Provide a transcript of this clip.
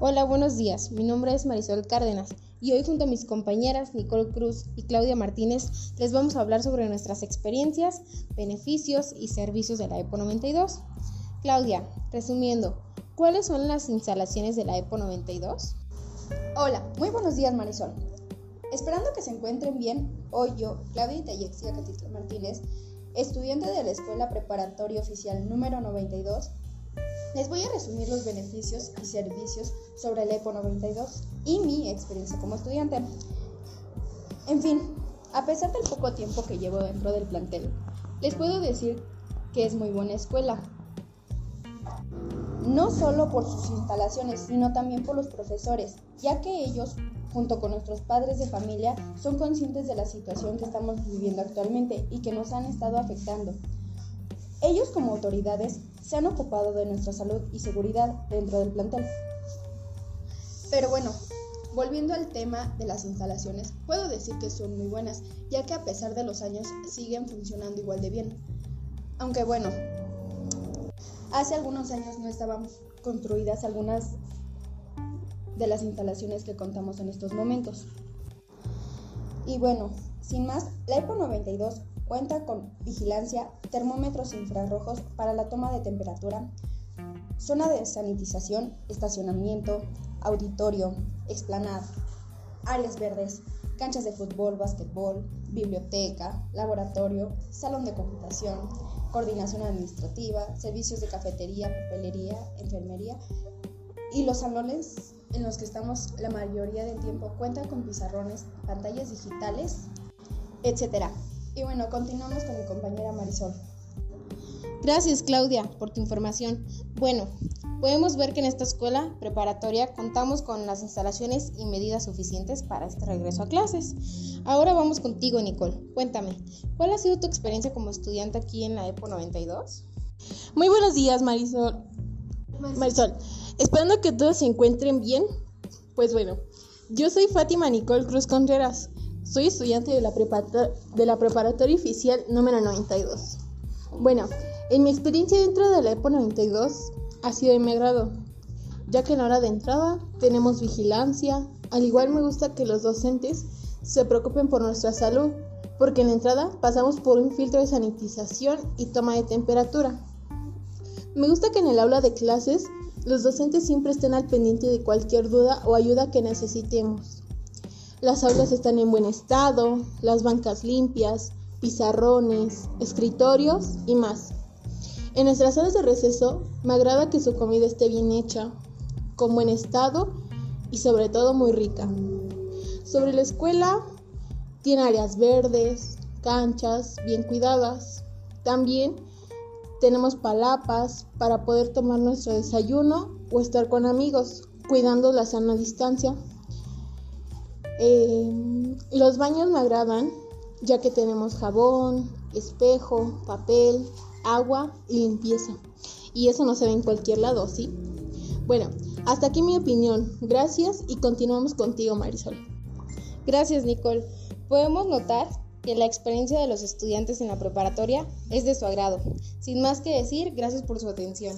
Hola, buenos días. Mi nombre es Marisol Cárdenas y hoy junto a mis compañeras Nicole Cruz y Claudia Martínez les vamos a hablar sobre nuestras experiencias, beneficios y servicios de la EPO 92. Claudia, resumiendo, ¿cuáles son las instalaciones de la EPO 92? Hola, muy buenos días Marisol. Esperando que se encuentren bien, hoy yo, Claudia Itayexia Catitla Martínez, estudiante de la Escuela Preparatoria Oficial número 92, les voy a resumir los beneficios y servicios sobre el EPO 92 y mi experiencia como estudiante. En fin, a pesar del poco tiempo que llevo dentro del plantel, les puedo decir que es muy buena escuela. No solo por sus instalaciones, sino también por los profesores, ya que ellos, junto con nuestros padres de familia, son conscientes de la situación que estamos viviendo actualmente y que nos han estado afectando. Ellos como autoridades se han ocupado de nuestra salud y seguridad dentro del plantel. Pero bueno, volviendo al tema de las instalaciones, puedo decir que son muy buenas, ya que a pesar de los años siguen funcionando igual de bien. Aunque bueno, hace algunos años no estaban construidas algunas de las instalaciones que contamos en estos momentos. Y bueno, sin más, la EPO 92 Cuenta con vigilancia, termómetros infrarrojos para la toma de temperatura, zona de sanitización, estacionamiento, auditorio, explanada, áreas verdes, canchas de fútbol, básquetbol, biblioteca, laboratorio, salón de computación, coordinación administrativa, servicios de cafetería, papelería, enfermería y los salones en los que estamos la mayoría del tiempo cuentan con pizarrones, pantallas digitales, etc. Y bueno, continuamos con mi compañera Marisol. Gracias Claudia por tu información. Bueno, podemos ver que en esta escuela preparatoria contamos con las instalaciones y medidas suficientes para este regreso a clases. Ahora vamos contigo Nicole. Cuéntame, ¿cuál ha sido tu experiencia como estudiante aquí en la EPO 92? Muy buenos días Marisol. Marisol, esperando que todos se encuentren bien. Pues bueno, yo soy Fátima Nicole Cruz Contreras. Soy estudiante de la, preparatoria oficial número 92. Bueno, en mi experiencia dentro de la EPO 92 ha sido de mi agrado, ya que en la hora de entrada tenemos vigilancia, al igual me gusta que los docentes se preocupen por nuestra salud, porque en la entrada pasamos por un filtro de sanitización y toma de temperatura. Me gusta que en el aula de clases los docentes siempre estén al pendiente de cualquier duda o ayuda que necesitemos. Las aulas están en buen estado, las bancas limpias, pizarrones, escritorios y más. En nuestras salas de receso me agrada que su comida esté bien hecha, con buen estado y sobre todo muy rica. Sobre la escuela tiene áreas verdes, canchas bien cuidadas. También tenemos palapas para poder tomar nuestro desayuno o estar con amigos, cuidando la sana distancia. Eh, los baños me agradan ya que tenemos jabón, espejo, papel, agua y limpieza. Y eso no se ve en cualquier lado, ¿sí? Bueno, hasta aquí mi opinión. Gracias y continuamos contigo, Marisol. Gracias, Nicole. Podemos notar que la experiencia de los estudiantes en la preparatoria es de su agrado. Sin más que decir, gracias por su atención.